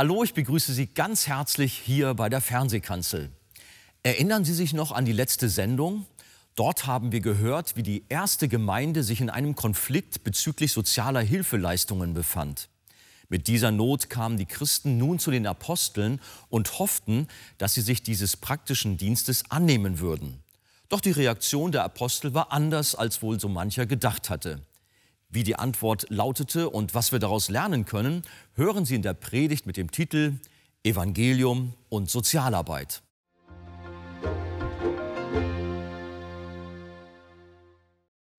Hallo, ich begrüße Sie ganz herzlich hier bei der Fernsehkanzel. Erinnern Sie sich noch an die letzte Sendung? Dort haben wir gehört, wie die erste Gemeinde sich in einem Konflikt bezüglich sozialer Hilfeleistungen befand. Mit dieser Not kamen die Christen nun zu den Aposteln und hofften, dass sie sich dieses praktischen Dienstes annehmen würden. Doch die Reaktion der Apostel war anders, als wohl so mancher gedacht hatte. Wie die Antwort lautete und was wir daraus lernen können, hören Sie in der Predigt mit dem Titel Evangelium und Sozialarbeit.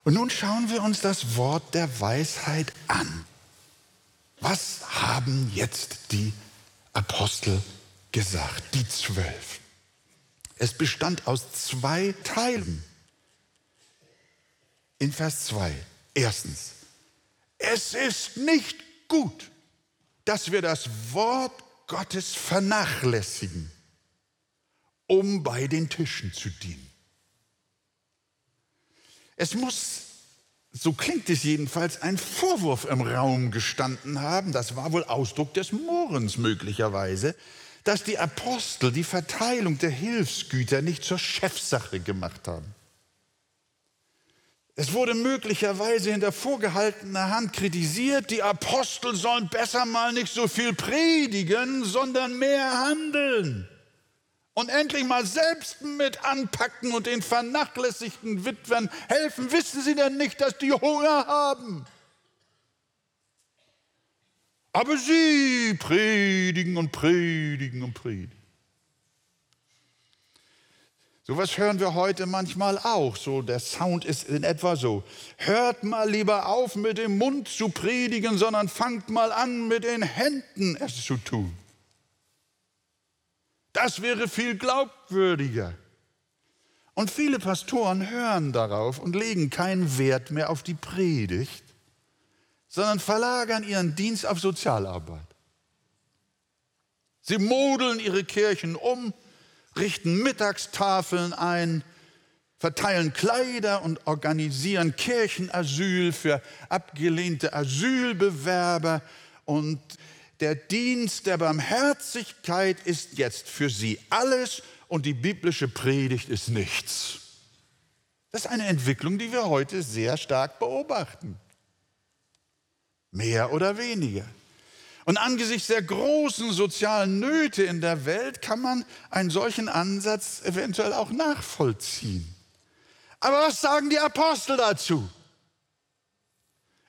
Und nun schauen wir uns das Wort der Weisheit an. Was haben jetzt die Apostel gesagt, die zwölf? Es bestand aus zwei Teilen. In Vers 2. Erstens, es ist nicht gut, dass wir das Wort Gottes vernachlässigen, um bei den Tischen zu dienen. Es muss, so klingt es jedenfalls, ein Vorwurf im Raum gestanden haben, das war wohl Ausdruck des Mohrens möglicherweise, dass die Apostel die Verteilung der Hilfsgüter nicht zur Chefsache gemacht haben. Es wurde möglicherweise hinter vorgehaltener Hand kritisiert, die Apostel sollen besser mal nicht so viel predigen, sondern mehr handeln. Und endlich mal selbst mit anpacken und den vernachlässigten Witwen helfen. Wissen Sie denn nicht, dass die Hunger haben? Aber Sie predigen und predigen und predigen. Sowas hören wir heute manchmal auch. So, der Sound ist in etwa so. Hört mal lieber auf, mit dem Mund zu predigen, sondern fangt mal an, mit den Händen es zu tun. Das wäre viel glaubwürdiger. Und viele Pastoren hören darauf und legen keinen Wert mehr auf die Predigt, sondern verlagern ihren Dienst auf Sozialarbeit. Sie modeln ihre Kirchen um richten Mittagstafeln ein, verteilen Kleider und organisieren Kirchenasyl für abgelehnte Asylbewerber. Und der Dienst der Barmherzigkeit ist jetzt für sie alles und die biblische Predigt ist nichts. Das ist eine Entwicklung, die wir heute sehr stark beobachten. Mehr oder weniger. Und angesichts der großen sozialen Nöte in der Welt kann man einen solchen Ansatz eventuell auch nachvollziehen. Aber was sagen die Apostel dazu?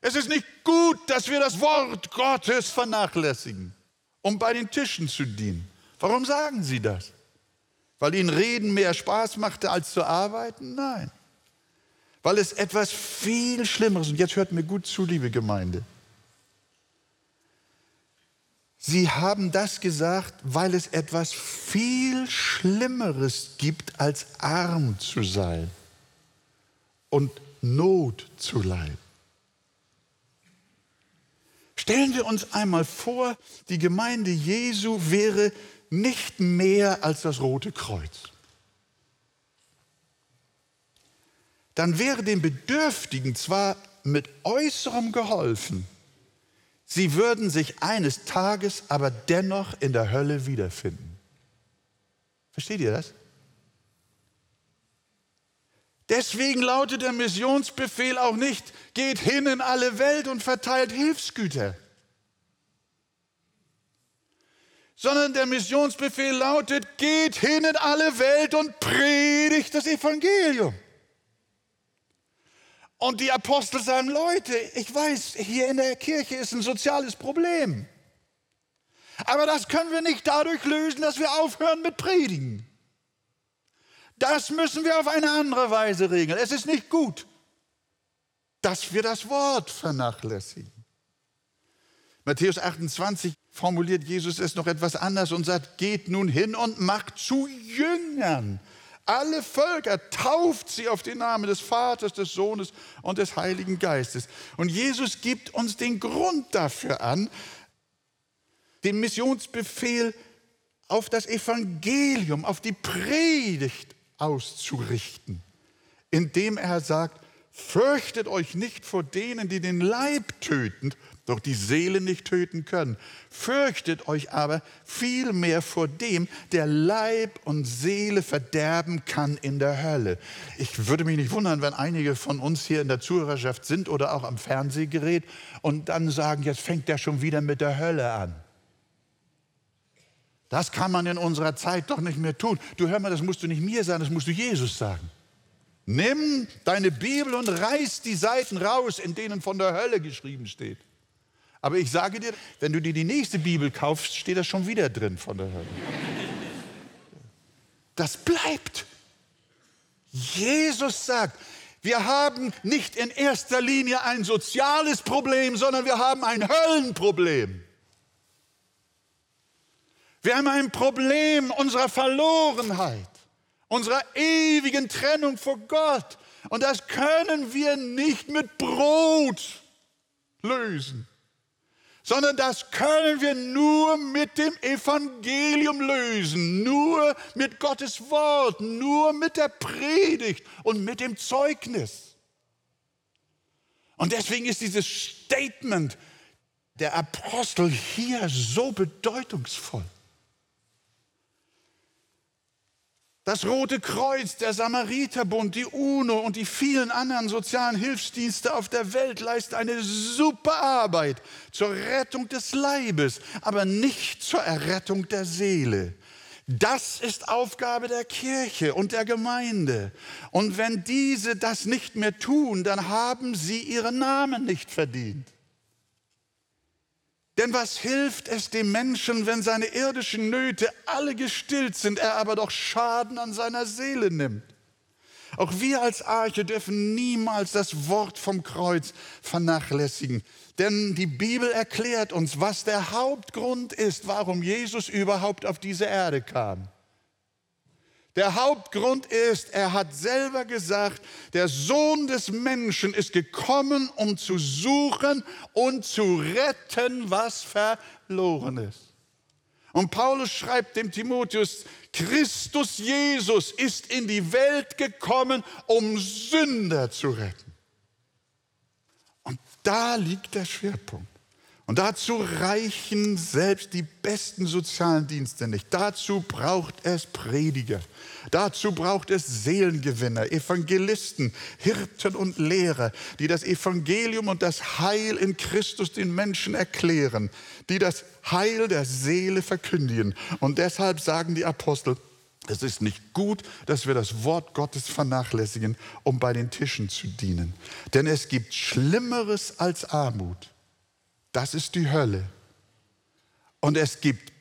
Es ist nicht gut, dass wir das Wort Gottes vernachlässigen, um bei den Tischen zu dienen. Warum sagen sie das? Weil ihnen Reden mehr Spaß machte als zu arbeiten? Nein. Weil es etwas viel Schlimmeres, und jetzt hört mir gut zu, liebe Gemeinde, Sie haben das gesagt, weil es etwas viel Schlimmeres gibt, als arm zu sein und Not zu leiden. Stellen wir uns einmal vor, die Gemeinde Jesu wäre nicht mehr als das Rote Kreuz. Dann wäre den Bedürftigen zwar mit äußerem geholfen, Sie würden sich eines Tages aber dennoch in der Hölle wiederfinden. Versteht ihr das? Deswegen lautet der Missionsbefehl auch nicht, geht hin in alle Welt und verteilt Hilfsgüter. Sondern der Missionsbefehl lautet, geht hin in alle Welt und predigt das Evangelium. Und die Apostel sagen, Leute, ich weiß, hier in der Kirche ist ein soziales Problem. Aber das können wir nicht dadurch lösen, dass wir aufhören mit Predigen. Das müssen wir auf eine andere Weise regeln. Es ist nicht gut, dass wir das Wort vernachlässigen. Matthäus 28 formuliert Jesus es noch etwas anders und sagt, geht nun hin und macht zu Jüngern alle Völker, tauft sie auf den Namen des Vaters, des Sohnes und des Heiligen Geistes. Und Jesus gibt uns den Grund dafür an, den Missionsbefehl auf das Evangelium, auf die Predigt auszurichten, indem er sagt, fürchtet euch nicht vor denen, die den Leib töten, doch die Seele nicht töten können. Fürchtet euch aber vielmehr vor dem, der Leib und Seele verderben kann in der Hölle. Ich würde mich nicht wundern, wenn einige von uns hier in der Zuhörerschaft sind oder auch am Fernsehgerät und dann sagen, jetzt fängt der schon wieder mit der Hölle an. Das kann man in unserer Zeit doch nicht mehr tun. Du hör mal, das musst du nicht mir sagen, das musst du Jesus sagen. Nimm deine Bibel und reiß die Seiten raus, in denen von der Hölle geschrieben steht. Aber ich sage dir, wenn du dir die nächste Bibel kaufst, steht das schon wieder drin von der Hölle. Das bleibt. Jesus sagt, wir haben nicht in erster Linie ein soziales Problem, sondern wir haben ein Höllenproblem. Wir haben ein Problem unserer Verlorenheit, unserer ewigen Trennung vor Gott. Und das können wir nicht mit Brot lösen sondern das können wir nur mit dem Evangelium lösen, nur mit Gottes Wort, nur mit der Predigt und mit dem Zeugnis. Und deswegen ist dieses Statement der Apostel hier so bedeutungsvoll. Das Rote Kreuz, der Samariterbund, die UNO und die vielen anderen sozialen Hilfsdienste auf der Welt leisten eine super Arbeit zur Rettung des Leibes, aber nicht zur Errettung der Seele. Das ist Aufgabe der Kirche und der Gemeinde. Und wenn diese das nicht mehr tun, dann haben sie ihren Namen nicht verdient. Denn was hilft es dem Menschen, wenn seine irdischen Nöte alle gestillt sind, er aber doch Schaden an seiner Seele nimmt? Auch wir als Arche dürfen niemals das Wort vom Kreuz vernachlässigen. Denn die Bibel erklärt uns, was der Hauptgrund ist, warum Jesus überhaupt auf diese Erde kam. Der Hauptgrund ist, er hat selber gesagt, der Sohn des Menschen ist gekommen, um zu suchen und zu retten, was verloren ist. Und Paulus schreibt dem Timotheus, Christus Jesus ist in die Welt gekommen, um Sünder zu retten. Und da liegt der Schwerpunkt. Und dazu reichen selbst die besten sozialen Dienste nicht. Dazu braucht es Prediger. Dazu braucht es Seelengewinner, Evangelisten, Hirten und Lehrer, die das Evangelium und das Heil in Christus den Menschen erklären, die das Heil der Seele verkündigen. Und deshalb sagen die Apostel, es ist nicht gut, dass wir das Wort Gottes vernachlässigen, um bei den Tischen zu dienen. Denn es gibt Schlimmeres als Armut. Das ist die Hölle. Und es gibt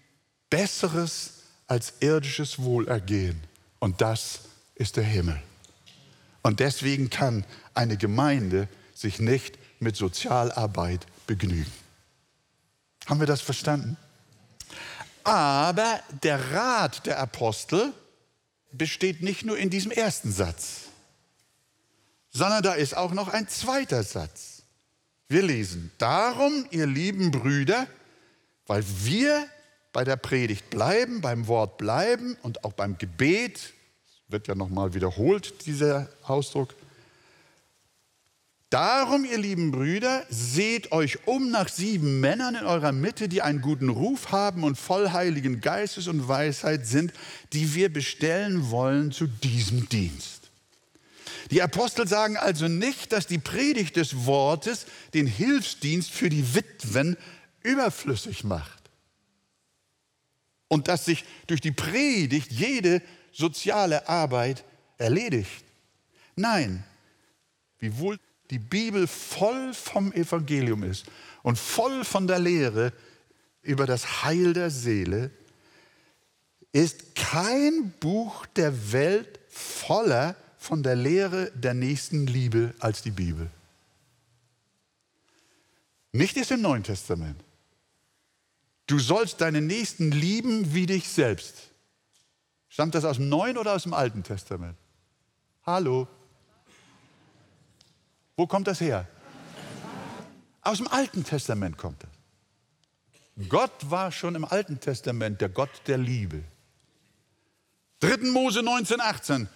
Besseres als irdisches Wohlergehen. Und das ist der Himmel. Und deswegen kann eine Gemeinde sich nicht mit Sozialarbeit begnügen. Haben wir das verstanden? Aber der Rat der Apostel besteht nicht nur in diesem ersten Satz, sondern da ist auch noch ein zweiter Satz. Wir lesen, darum, ihr lieben Brüder, weil wir bei der Predigt bleiben, beim Wort bleiben und auch beim Gebet, wird ja nochmal wiederholt, dieser Ausdruck. Darum, ihr lieben Brüder, seht euch um nach sieben Männern in eurer Mitte, die einen guten Ruf haben und voll heiligen Geistes und Weisheit sind, die wir bestellen wollen zu diesem Dienst. Die Apostel sagen also nicht, dass die Predigt des Wortes den Hilfsdienst für die Witwen überflüssig macht und dass sich durch die Predigt jede soziale Arbeit erledigt. Nein, wiewohl die Bibel voll vom Evangelium ist und voll von der Lehre über das Heil der Seele, ist kein Buch der Welt voller von der Lehre der nächsten Liebe als die Bibel. Nicht ist im Neuen Testament. Du sollst deinen Nächsten lieben wie dich selbst. Stammt das aus dem Neuen oder aus dem Alten Testament? Hallo? Wo kommt das her? Aus dem Alten Testament kommt das. Gott war schon im Alten Testament der Gott der Liebe. 3. Mose 19, 18.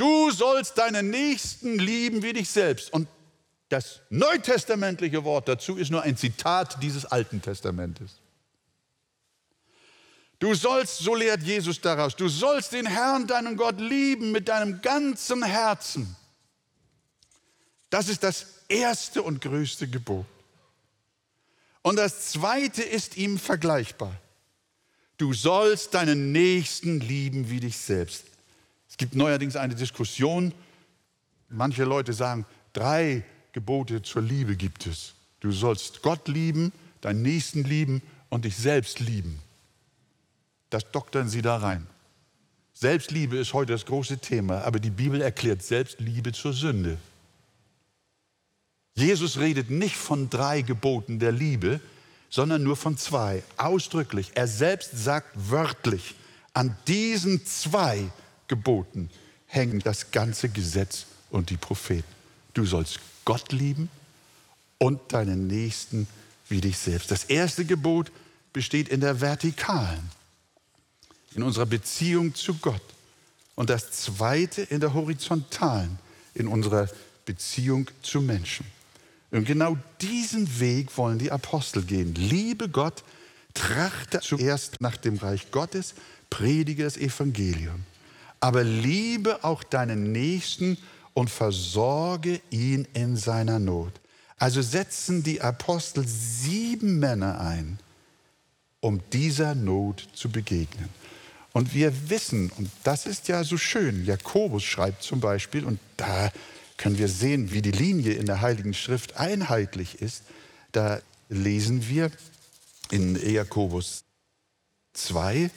Du sollst deinen Nächsten lieben wie dich selbst. Und Das neutestamentliche Wort dazu ist nur ein Zitat dieses Alten Testamentes. Du sollst, so lehrt Jesus daraus, du sollst den Herrn, deinen Gott, lieben mit deinem ganzen Herzen. Das ist das erste und größte Gebot. Und das zweite ist ihm vergleichbar. Du sollst deinen Nächsten lieben wie dich selbst. Es gibt neuerdings eine Diskussion. Manche Leute sagen, drei Gebote zur Liebe gibt es. Du sollst Gott lieben, deinen Nächsten lieben und dich selbst lieben. Das doktern sie da rein. Selbstliebe ist heute das große Thema, aber die Bibel erklärt Selbstliebe zur Sünde. Jesus redet nicht von drei Geboten der Liebe, sondern nur von zwei, ausdrücklich. Er selbst sagt wörtlich, an diesen zwei Geboten hängen das ganze Gesetz und die Propheten. Du sollst Gott lieben und deinen Nächsten wie dich selbst. Das erste Gebot besteht in der Vertikalen, in unserer Beziehung zu Gott. Und das zweite in der Horizontalen, in unserer Beziehung zu Menschen. Und genau diesen Weg wollen die Apostel gehen. Liebe Gott, trachte zuerst nach dem Reich Gottes, predige das Evangelium. Aber liebe auch deinen Nächsten und versorge ihn in seiner Not. Also setzen die Apostel sieben Männer ein, um dieser Not zu begegnen. Und wir wissen, und das ist ja so schön, Jakobus schreibt zum Beispiel, und da können wir sehen, wie die Linie in der Heiligen Schrift einheitlich ist. Da lesen wir in Jakobus 2,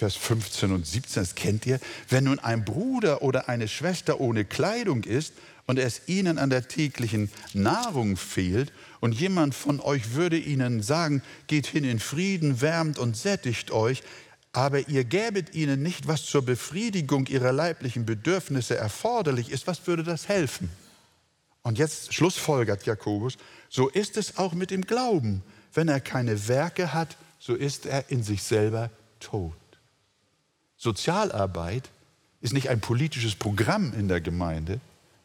Vers 15 und 17, das kennt ihr. Wenn nun ein Bruder oder eine Schwester ohne Kleidung ist und es ihnen an der täglichen Nahrung fehlt und jemand von euch würde ihnen sagen, geht hin in Frieden, wärmt und sättigt euch, aber ihr gäbet ihnen nicht, was zur Befriedigung ihrer leiblichen Bedürfnisse erforderlich ist, was würde das helfen? Und jetzt schlussfolgert Jakobus, so ist es auch mit dem Glauben. Wenn er keine Werke hat, so ist er in sich selber tot. Sozialarbeit ist nicht ein politisches Programm in der Gemeinde,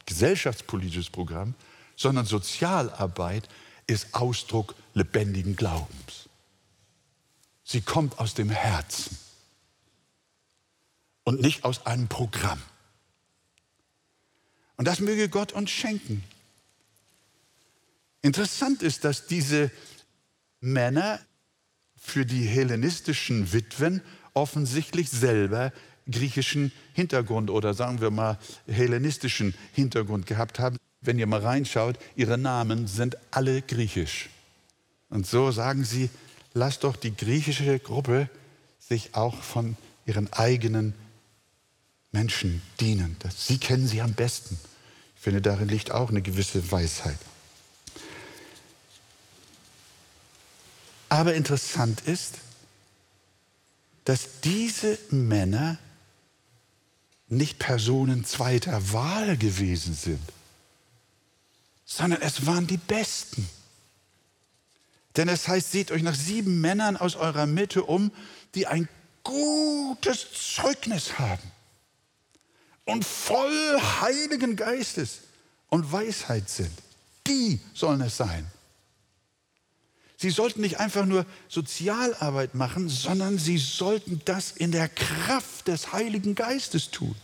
gesellschaftspolitisches Programm, sondern Sozialarbeit ist Ausdruck lebendigen Glaubens. Sie kommt aus dem Herzen und nicht aus einem Programm. Und das möge Gott uns schenken. Interessant ist, dass diese Männer für die hellenistischen Witwen offensichtlich selber griechischen Hintergrund oder sagen wir mal hellenistischen Hintergrund gehabt haben. Wenn ihr mal reinschaut, ihre Namen sind alle griechisch. Und so sagen sie, lasst doch die griechische Gruppe sich auch von ihren eigenen Menschen dienen. Sie kennen sie am besten. Ich finde, darin liegt auch eine gewisse Weisheit. Aber interessant ist, dass diese Männer nicht Personen zweiter Wahl gewesen sind, sondern es waren die Besten. Denn es heißt, seht euch nach sieben Männern aus eurer Mitte um, die ein gutes Zeugnis haben und voll Heiligen Geistes und Weisheit sind. Die sollen es sein. Sie sollten nicht einfach nur Sozialarbeit machen, sondern sie sollten das in der Kraft des Heiligen Geistes tun.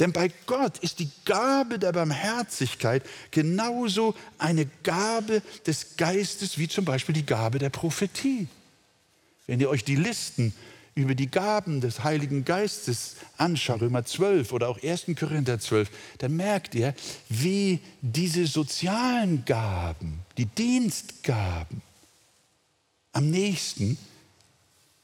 Denn bei Gott ist die Gabe der Barmherzigkeit genauso eine Gabe des Geistes wie zum Beispiel die Gabe der Prophetie. Wenn ihr euch die Listen über die Gaben des Heiligen Geistes anschaut, Römer 12 oder auch 1. Korinther 12, dann merkt ihr, wie diese sozialen Gaben, die Dienstgaben am nächsten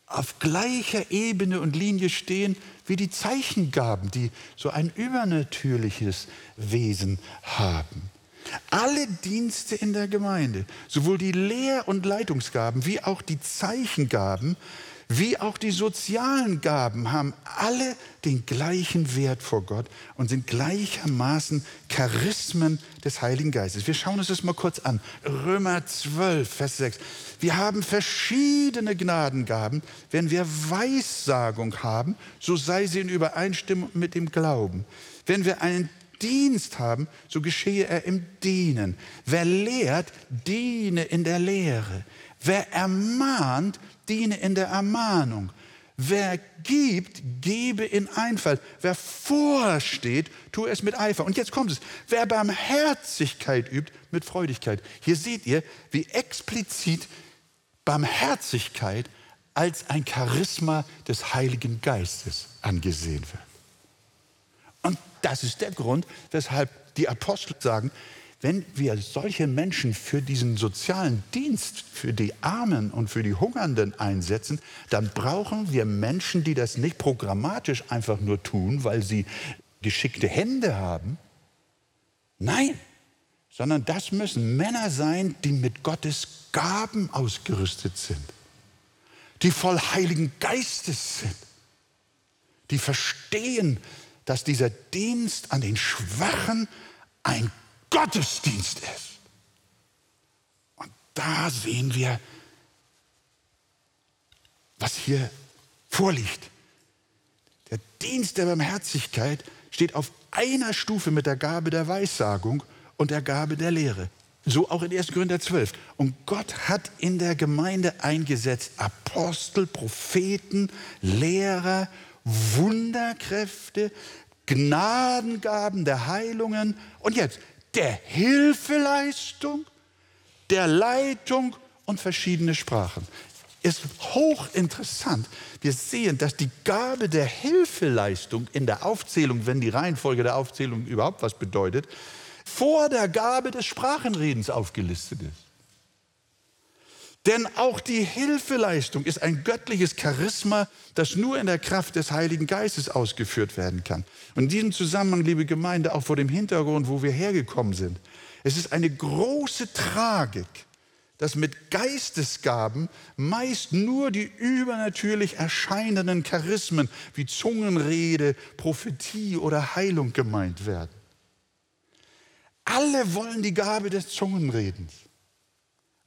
auf gleicher Ebene und Linie stehen wie die Zeichengaben, die so ein übernatürliches Wesen haben. Alle Dienste in der Gemeinde, sowohl die Lehr- und Leitungsgaben wie auch die Zeichengaben, wie auch die sozialen Gaben haben alle den gleichen Wert vor Gott und sind gleichermaßen Charismen des Heiligen Geistes. Wir schauen uns das mal kurz an. Römer 12, Vers 6. Wir haben verschiedene Gnadengaben. Wenn wir Weissagung haben, so sei sie in Übereinstimmung mit dem Glauben. Wenn wir einen Dienst haben, so geschehe er im Dienen. Wer lehrt, diene in der Lehre. Wer ermahnt, diene in der Ermahnung. Wer gibt, gebe in Einfall. Wer vorsteht, tue es mit Eifer. Und jetzt kommt es. Wer Barmherzigkeit übt, mit Freudigkeit. Hier seht ihr, wie explizit Barmherzigkeit als ein Charisma des Heiligen Geistes angesehen wird. Und das ist der Grund, weshalb die Apostel sagen, wenn wir solche Menschen für diesen sozialen Dienst, für die Armen und für die Hungernden einsetzen, dann brauchen wir Menschen, die das nicht programmatisch einfach nur tun, weil sie geschickte Hände haben. Nein, sondern das müssen Männer sein, die mit Gottes Gaben ausgerüstet sind, die voll Heiligen Geistes sind, die verstehen, dass dieser Dienst an den Schwachen ein Gottesdienst ist. Und da sehen wir, was hier vorliegt. Der Dienst der Barmherzigkeit steht auf einer Stufe mit der Gabe der Weissagung und der Gabe der Lehre. So auch in 1. Korinther 12. Und Gott hat in der Gemeinde eingesetzt Apostel, Propheten, Lehrer, Wunderkräfte, Gnadengaben der Heilungen und jetzt der Hilfeleistung, der Leitung und verschiedene Sprachen. Ist hochinteressant. Wir sehen, dass die Gabe der Hilfeleistung in der Aufzählung, wenn die Reihenfolge der Aufzählung überhaupt was bedeutet, vor der Gabe des Sprachenredens aufgelistet ist. Denn auch die Hilfeleistung ist ein göttliches Charisma, das nur in der Kraft des Heiligen Geistes ausgeführt werden kann. Und in diesem Zusammenhang, liebe Gemeinde, auch vor dem Hintergrund, wo wir hergekommen sind, es ist eine große Tragik, dass mit Geistesgaben meist nur die übernatürlich erscheinenden Charismen wie Zungenrede, Prophetie oder Heilung gemeint werden. Alle wollen die Gabe des Zungenredens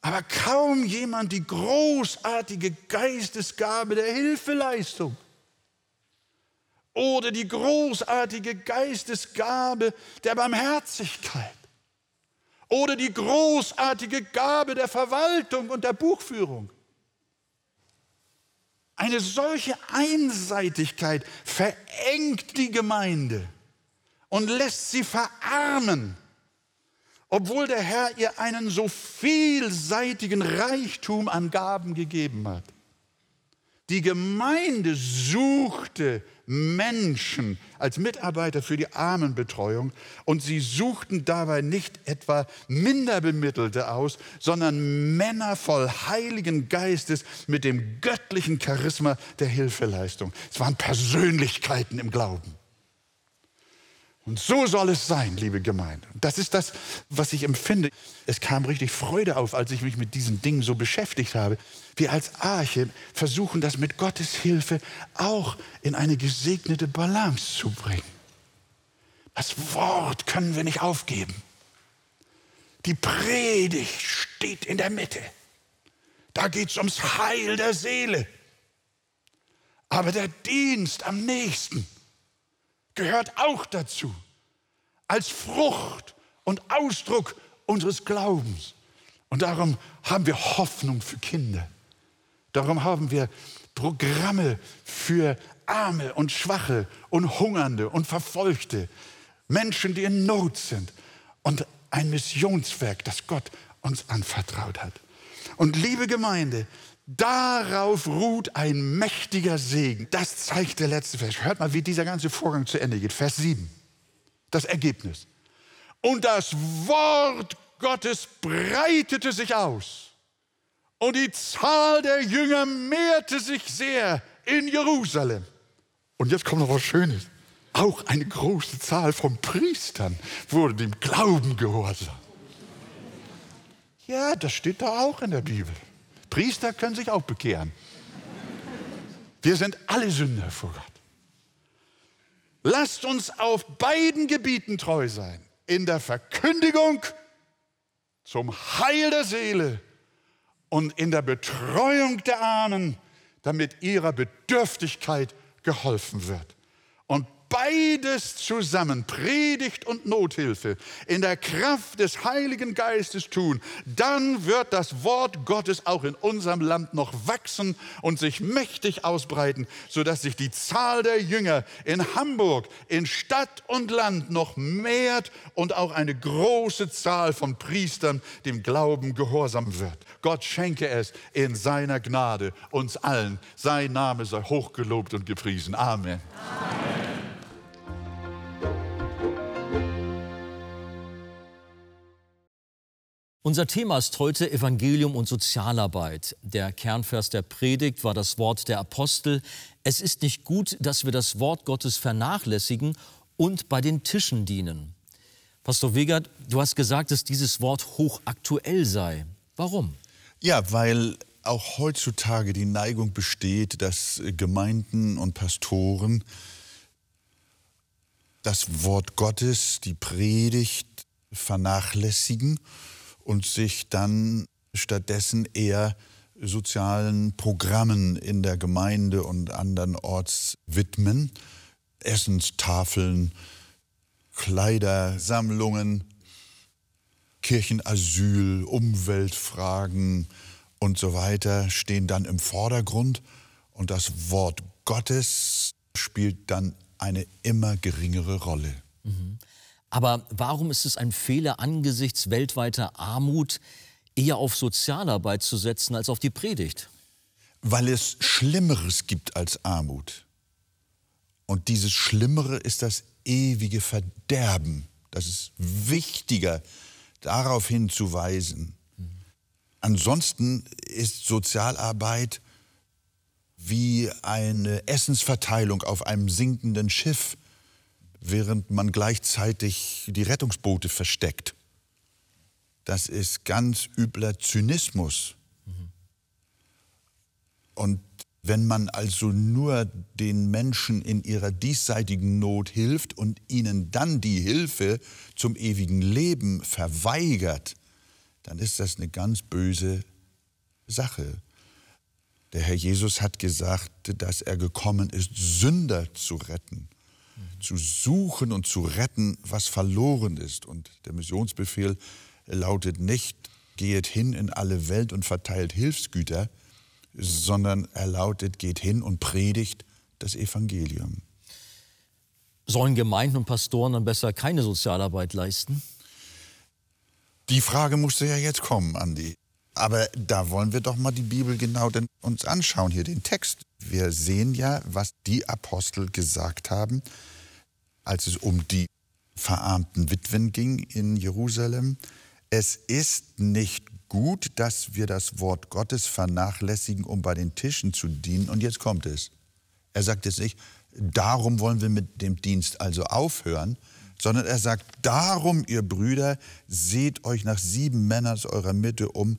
aber kaum jemand die großartige Geistesgabe der Hilfeleistung oder die großartige Geistesgabe der Barmherzigkeit oder die großartige Gabe der Verwaltung und der Buchführung. Eine solche Einseitigkeit verengt die Gemeinde und lässt sie verarmen obwohl der Herr ihr einen so vielseitigen Reichtum an Gaben gegeben hat. Die Gemeinde suchte Menschen als Mitarbeiter für die Armenbetreuung und sie suchten dabei nicht etwa Minderbemittelte aus, sondern Männer voll Heiligen Geistes mit dem göttlichen Charisma der Hilfeleistung. Es waren Persönlichkeiten im Glauben. Und so soll es sein, liebe Gemeinde. Das ist das, was ich empfinde. Es kam richtig Freude auf, als ich mich mit diesen Dingen so beschäftigt habe. Wir als Arche versuchen das mit Gottes Hilfe auch in eine gesegnete Balance zu bringen. Das Wort können wir nicht aufgeben. Die Predigt steht in der Mitte. Da geht es ums Heil der Seele. Aber der Dienst am nächsten, gehört auch dazu. Als Frucht und Ausdruck unseres Glaubens. Und darum haben wir Hoffnung für Kinder. Darum haben wir Programme für Arme und Schwache und Hungernde und Verfolgte. Menschen, die in Not sind. Und ein Missionswerk, das Gott uns anvertraut hat. Und liebe Gemeinde, Darauf ruht ein mächtiger Segen. Das zeigt der letzte Vers. Hört mal, wie dieser ganze Vorgang zu Ende geht. Vers 7. Das Ergebnis. Und das Wort Gottes breitete sich aus. Und die Zahl der Jünger mehrte sich sehr in Jerusalem. Und jetzt kommt noch was Schönes. Auch eine große Zahl von Priestern wurde dem Glauben gehorsam. Ja, das steht da auch in der Bibel. Priester können sich auch bekehren. Wir sind alle Sünder vor Gott. Lasst uns auf beiden Gebieten treu sein. In der Verkündigung zum Heil der Seele und in der Betreuung der Armen, damit ihrer Bedürftigkeit geholfen wird. Beides zusammen, Predigt und Nothilfe, in der Kraft des Heiligen Geistes tun, dann wird das Wort Gottes auch in unserem Land noch wachsen und sich mächtig ausbreiten, sodass sich die Zahl der Jünger in Hamburg, in Stadt und Land noch mehrt und auch eine große Zahl von Priestern dem Glauben gehorsam wird. Gott schenke es in seiner Gnade uns allen. Sein Name sei hochgelobt und gepriesen. Amen. Amen. Unser Thema ist heute Evangelium und Sozialarbeit. Der Kernvers der Predigt war das Wort der Apostel. Es ist nicht gut, dass wir das Wort Gottes vernachlässigen und bei den Tischen dienen. Pastor Wegert, du hast gesagt, dass dieses Wort hochaktuell sei. Warum? Ja, weil auch heutzutage die Neigung besteht, dass Gemeinden und Pastoren das Wort Gottes, die Predigt vernachlässigen und sich dann stattdessen eher sozialen Programmen in der Gemeinde und andernorts widmen. Essenstafeln, Kleidersammlungen, Kirchenasyl, Umweltfragen und so weiter stehen dann im Vordergrund und das Wort Gottes spielt dann eine immer geringere Rolle. Mhm. Aber warum ist es ein Fehler angesichts weltweiter Armut, eher auf Sozialarbeit zu setzen als auf die Predigt? Weil es Schlimmeres gibt als Armut. Und dieses Schlimmere ist das ewige Verderben. Das ist wichtiger, darauf hinzuweisen. Ansonsten ist Sozialarbeit wie eine Essensverteilung auf einem sinkenden Schiff während man gleichzeitig die Rettungsboote versteckt. Das ist ganz übler Zynismus. Und wenn man also nur den Menschen in ihrer diesseitigen Not hilft und ihnen dann die Hilfe zum ewigen Leben verweigert, dann ist das eine ganz böse Sache. Der Herr Jesus hat gesagt, dass er gekommen ist, Sünder zu retten zu suchen und zu retten, was verloren ist. Und der Missionsbefehl lautet nicht, geht hin in alle Welt und verteilt Hilfsgüter, sondern er lautet, geht hin und predigt das Evangelium. Sollen Gemeinden und Pastoren dann besser keine Sozialarbeit leisten? Die Frage musste ja jetzt kommen, Andi. Aber da wollen wir doch mal die Bibel genau uns anschauen, hier den Text. Wir sehen ja, was die Apostel gesagt haben als es um die verarmten Witwen ging in Jerusalem. Es ist nicht gut, dass wir das Wort Gottes vernachlässigen, um bei den Tischen zu dienen. Und jetzt kommt es. Er sagt jetzt nicht, darum wollen wir mit dem Dienst also aufhören, sondern er sagt, darum, ihr Brüder, seht euch nach sieben Männern aus eurer Mitte um,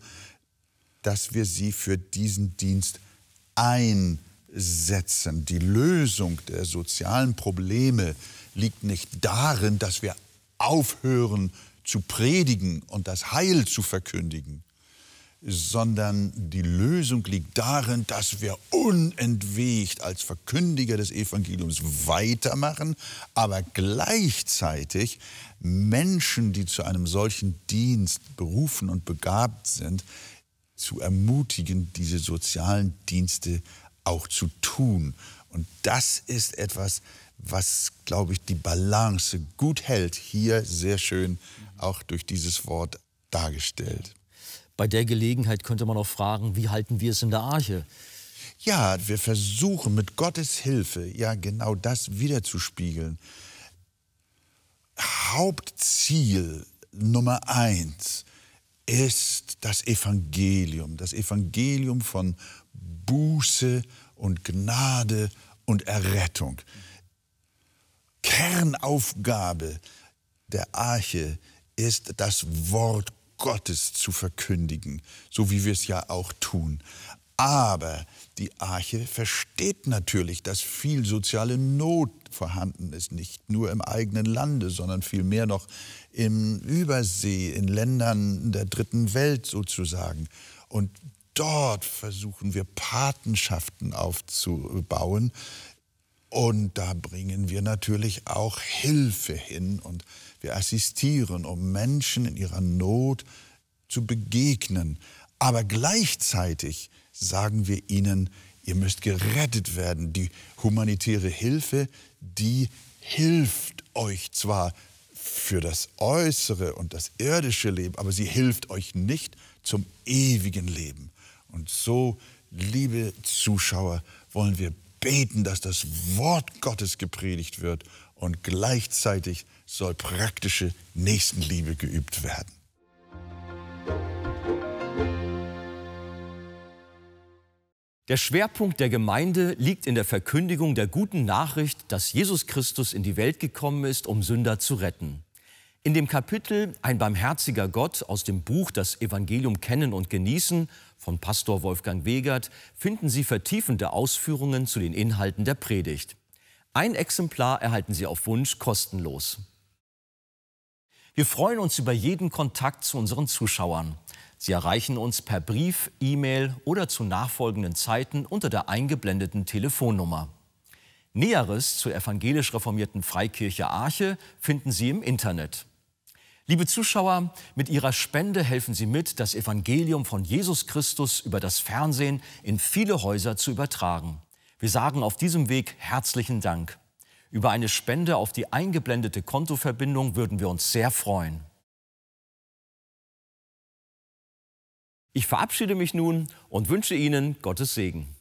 dass wir sie für diesen Dienst einsetzen. Die Lösung der sozialen Probleme, liegt nicht darin, dass wir aufhören zu predigen und das Heil zu verkündigen, sondern die Lösung liegt darin, dass wir unentwegt als Verkündiger des Evangeliums weitermachen, aber gleichzeitig Menschen, die zu einem solchen Dienst berufen und begabt sind, zu ermutigen, diese sozialen Dienste auch zu tun. Und das ist etwas, was, glaube ich, die Balance gut hält, hier sehr schön auch durch dieses Wort dargestellt. Bei der Gelegenheit könnte man auch fragen, wie halten wir es in der Arche? Ja, wir versuchen mit Gottes Hilfe ja genau das wiederzuspiegeln. Hauptziel Nummer eins ist das Evangelium, das Evangelium von Buße und Gnade und Errettung. Kernaufgabe der Arche ist, das Wort Gottes zu verkündigen, so wie wir es ja auch tun. Aber die Arche versteht natürlich, dass viel soziale Not vorhanden ist, nicht nur im eigenen Lande, sondern vielmehr noch im Übersee, in Ländern der dritten Welt sozusagen. Und dort versuchen wir Patenschaften aufzubauen, Und da bringen wir natürlich auch Hilfe hin und wir assistieren, um Menschen in ihrer Not zu begegnen. Aber gleichzeitig sagen wir ihnen, ihr müsst gerettet werden. Die humanitäre Hilfe, die hilft euch zwar für das äußere und das irdische Leben, aber sie hilft euch nicht zum ewigen Leben. Und so, liebe Zuschauer, wollen wir beten, dass das Wort Gottes gepredigt wird und gleichzeitig soll praktische Nächstenliebe geübt werden. Der Schwerpunkt der Gemeinde liegt in der Verkündigung der guten Nachricht, dass Jesus Christus in die Welt gekommen ist, um Sünder zu retten. In dem Kapitel Ein barmherziger Gott aus dem Buch Das Evangelium kennen und genießen von Pastor Wolfgang Wegert finden Sie vertiefende Ausführungen zu den Inhalten der Predigt. Ein Exemplar erhalten Sie auf Wunsch kostenlos. Wir freuen uns über jeden Kontakt zu unseren Zuschauern. Sie erreichen uns per Brief, E-Mail oder zu nachfolgenden Zeiten unter der eingeblendeten Telefonnummer. Näheres zur evangelisch reformierten Freikirche Arche finden Sie im Internet. Liebe Zuschauer, mit Ihrer Spende helfen Sie mit, das Evangelium von Jesus Christus über das Fernsehen in viele Häuser zu übertragen. Wir sagen auf diesem Weg herzlichen Dank. Über eine Spende auf die eingeblendete Kontoverbindung würden wir uns sehr freuen. Ich verabschiede mich nun und wünsche Ihnen Gottes Segen.